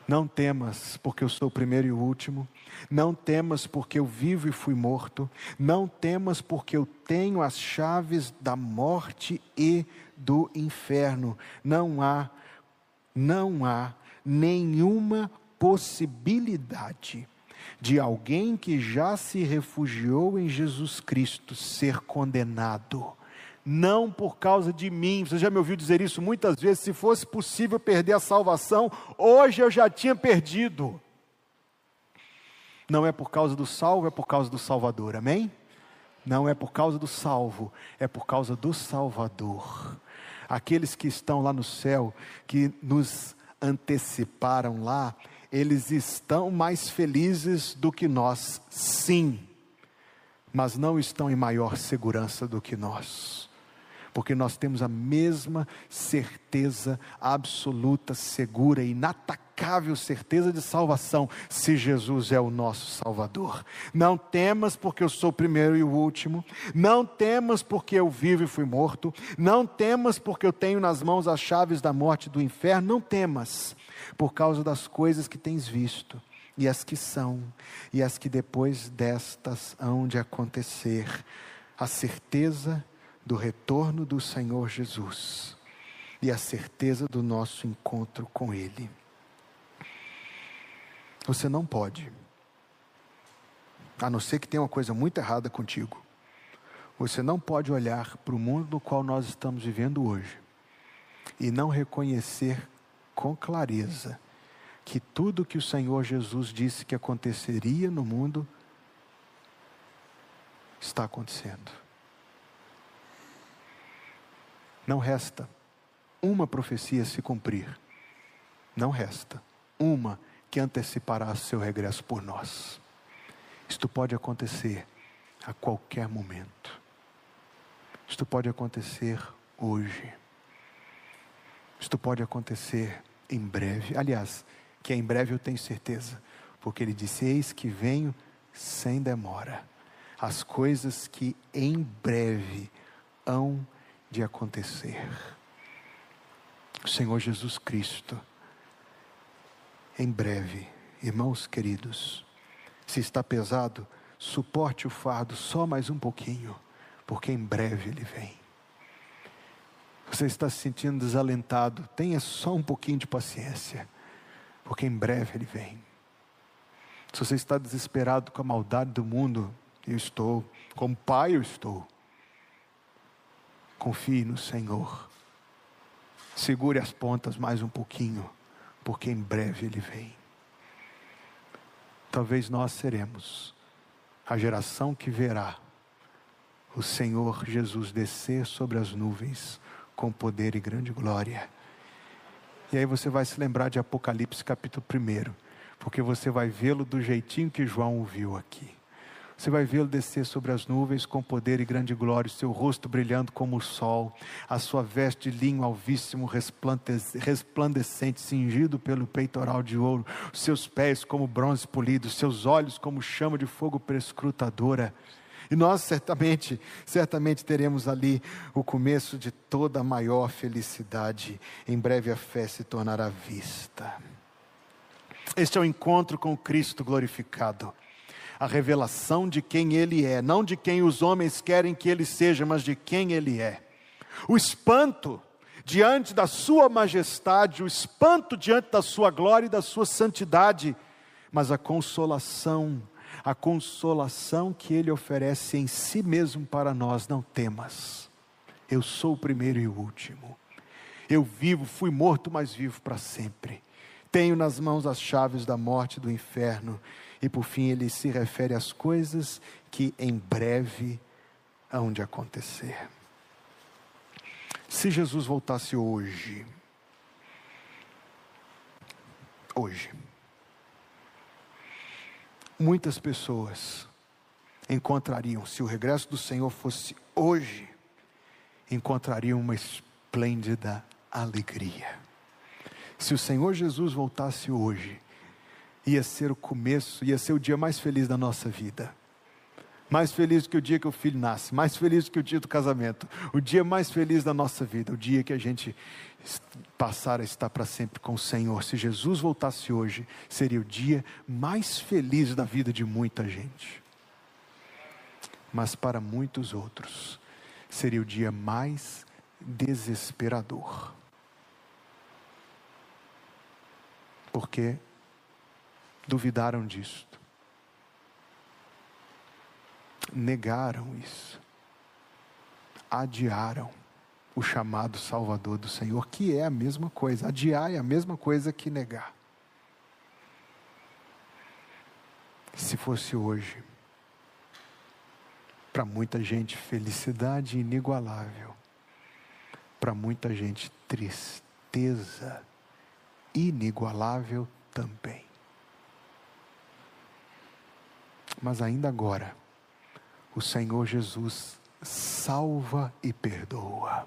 Não temas, porque eu sou o primeiro e o último. Não temas, porque eu vivo e fui morto. Não temas, porque eu tenho as chaves da morte e do inferno. Não há, não há nenhuma possibilidade de alguém que já se refugiou em Jesus Cristo ser condenado. Não por causa de mim, você já me ouviu dizer isso muitas vezes. Se fosse possível perder a salvação, hoje eu já tinha perdido. Não é por causa do salvo, é por causa do Salvador, amém? Não é por causa do salvo, é por causa do Salvador. Aqueles que estão lá no céu, que nos anteciparam lá, eles estão mais felizes do que nós, sim, mas não estão em maior segurança do que nós, porque nós temos a mesma certeza absoluta, segura, inatacável certeza de salvação, se Jesus é o nosso Salvador. Não temas, porque eu sou o primeiro e o último, não temas, porque eu vivo e fui morto, não temas, porque eu tenho nas mãos as chaves da morte e do inferno, não temas por causa das coisas que tens visto, e as que são, e as que depois destas hão de acontecer, a certeza do retorno do Senhor Jesus e a certeza do nosso encontro com Ele. Você não pode, a não ser que tenha uma coisa muito errada contigo, você não pode olhar para o mundo no qual nós estamos vivendo hoje e não reconhecer com clareza que tudo que o Senhor Jesus disse que aconteceria no mundo está acontecendo. Não resta uma profecia se cumprir. Não resta uma que antecipará seu regresso por nós. Isto pode acontecer a qualquer momento. Isto pode acontecer hoje. Isto pode acontecer em breve. Aliás, que em breve eu tenho certeza, porque ele disse: Eis que venho sem demora. As coisas que em breve hão de acontecer. O Senhor Jesus Cristo, em breve, irmãos queridos, se está pesado, suporte o fardo só mais um pouquinho, porque em breve ele vem. Você está se sentindo desalentado, tenha só um pouquinho de paciência, porque em breve ele vem. Se você está desesperado com a maldade do mundo, eu estou. Como pai, eu estou. Confie no Senhor. Segure as pontas mais um pouquinho, porque em breve Ele vem. Talvez nós seremos a geração que verá o Senhor Jesus descer sobre as nuvens com poder e grande glória. E aí você vai se lembrar de Apocalipse capítulo 1, porque você vai vê-lo do jeitinho que João o viu aqui. Você vai vê-lo descer sobre as nuvens com poder e grande glória, o seu rosto brilhando como o sol, a sua veste de linho alvíssimo, resplandecente, cingido pelo peitoral de ouro, os seus pés como bronze polido, os seus olhos como chama de fogo prescrutadora. E nós certamente, certamente teremos ali o começo de toda a maior felicidade. Em breve a fé se tornará vista. Este é o encontro com Cristo glorificado a revelação de quem Ele é, não de quem os homens querem que Ele seja, mas de quem Ele é. O espanto diante da Sua majestade, o espanto diante da Sua glória e da Sua santidade, mas a consolação, a consolação que Ele oferece em si mesmo para nós, não temas. Eu sou o primeiro e o último. Eu vivo, fui morto, mas vivo para sempre. Tenho nas mãos as chaves da morte e do inferno e por fim, ele se refere às coisas que em breve hão de acontecer. Se Jesus voltasse hoje, hoje, muitas pessoas encontrariam, se o regresso do Senhor fosse hoje, encontrariam uma esplêndida alegria. Se o Senhor Jesus voltasse hoje, ia ser o começo, ia ser o dia mais feliz da nossa vida. Mais feliz que o dia que o filho nasce, mais feliz que o dia do casamento, o dia mais feliz da nossa vida, o dia que a gente passar a estar para sempre com o Senhor. Se Jesus voltasse hoje, seria o dia mais feliz da vida de muita gente. Mas para muitos outros, seria o dia mais desesperador. Porque duvidaram disto. Negaram isso. Adiaram o chamado Salvador do Senhor, que é a mesma coisa. Adiar é a mesma coisa que negar. Se fosse hoje, para muita gente, felicidade inigualável. Para muita gente, tristeza inigualável também. Mas ainda agora, o Senhor Jesus salva e perdoa.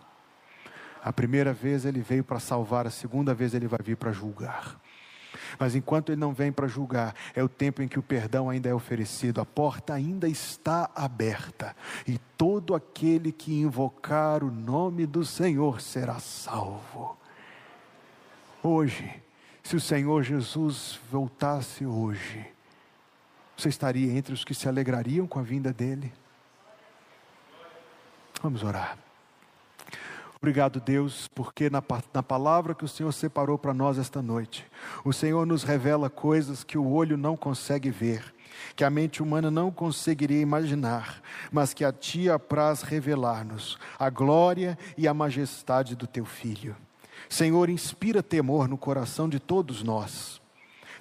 A primeira vez ele veio para salvar, a segunda vez ele vai vir para julgar. Mas enquanto ele não vem para julgar, é o tempo em que o perdão ainda é oferecido, a porta ainda está aberta, e todo aquele que invocar o nome do Senhor será salvo. Hoje, se o Senhor Jesus voltasse hoje, você estaria entre os que se alegrariam com a vinda dele? Vamos orar. Obrigado, Deus, porque na, na palavra que o Senhor separou para nós esta noite, o Senhor nos revela coisas que o olho não consegue ver, que a mente humana não conseguiria imaginar, mas que a Ti apraz revelar-nos a glória e a majestade do Teu Filho. Senhor, inspira temor no coração de todos nós,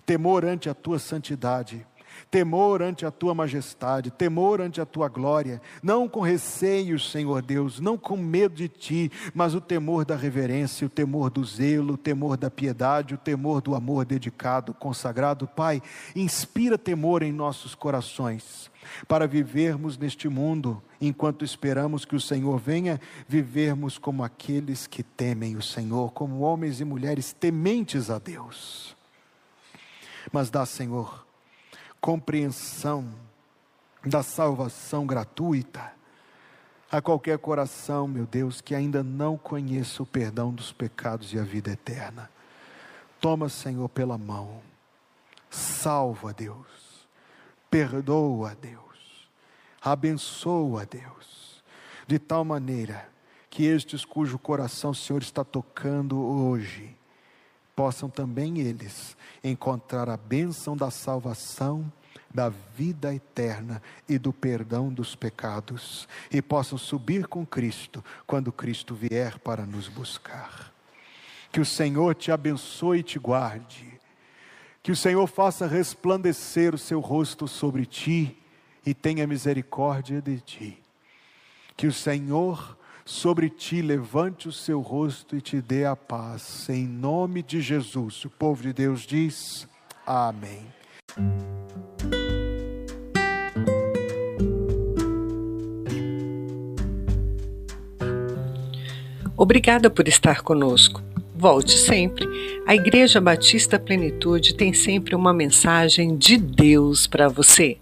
temor ante a Tua santidade temor ante a tua majestade, temor ante a tua glória, não com receio, Senhor Deus, não com medo de ti, mas o temor da reverência, o temor do zelo, o temor da piedade, o temor do amor dedicado, consagrado. Pai, inspira temor em nossos corações, para vivermos neste mundo, enquanto esperamos que o Senhor venha, vivermos como aqueles que temem o Senhor, como homens e mulheres tementes a Deus. Mas dá, Senhor, compreensão da salvação gratuita a qualquer coração, meu Deus, que ainda não conheça o perdão dos pecados e a vida eterna. Toma, Senhor, pela mão. Salva, Deus. Perdoa, Deus. Abençoa, Deus. De tal maneira que estes cujo coração o Senhor está tocando hoje, possam também eles encontrar a bênção da salvação da vida eterna e do perdão dos pecados, e possam subir com Cristo quando Cristo vier para nos buscar. Que o Senhor te abençoe e te guarde, que o Senhor faça resplandecer o seu rosto sobre ti e tenha misericórdia de ti. Que o Senhor sobre ti levante o seu rosto e te dê a paz, em nome de Jesus. O povo de Deus diz: Amém. Obrigada por estar conosco. Volte sempre. A Igreja Batista Plenitude tem sempre uma mensagem de Deus para você.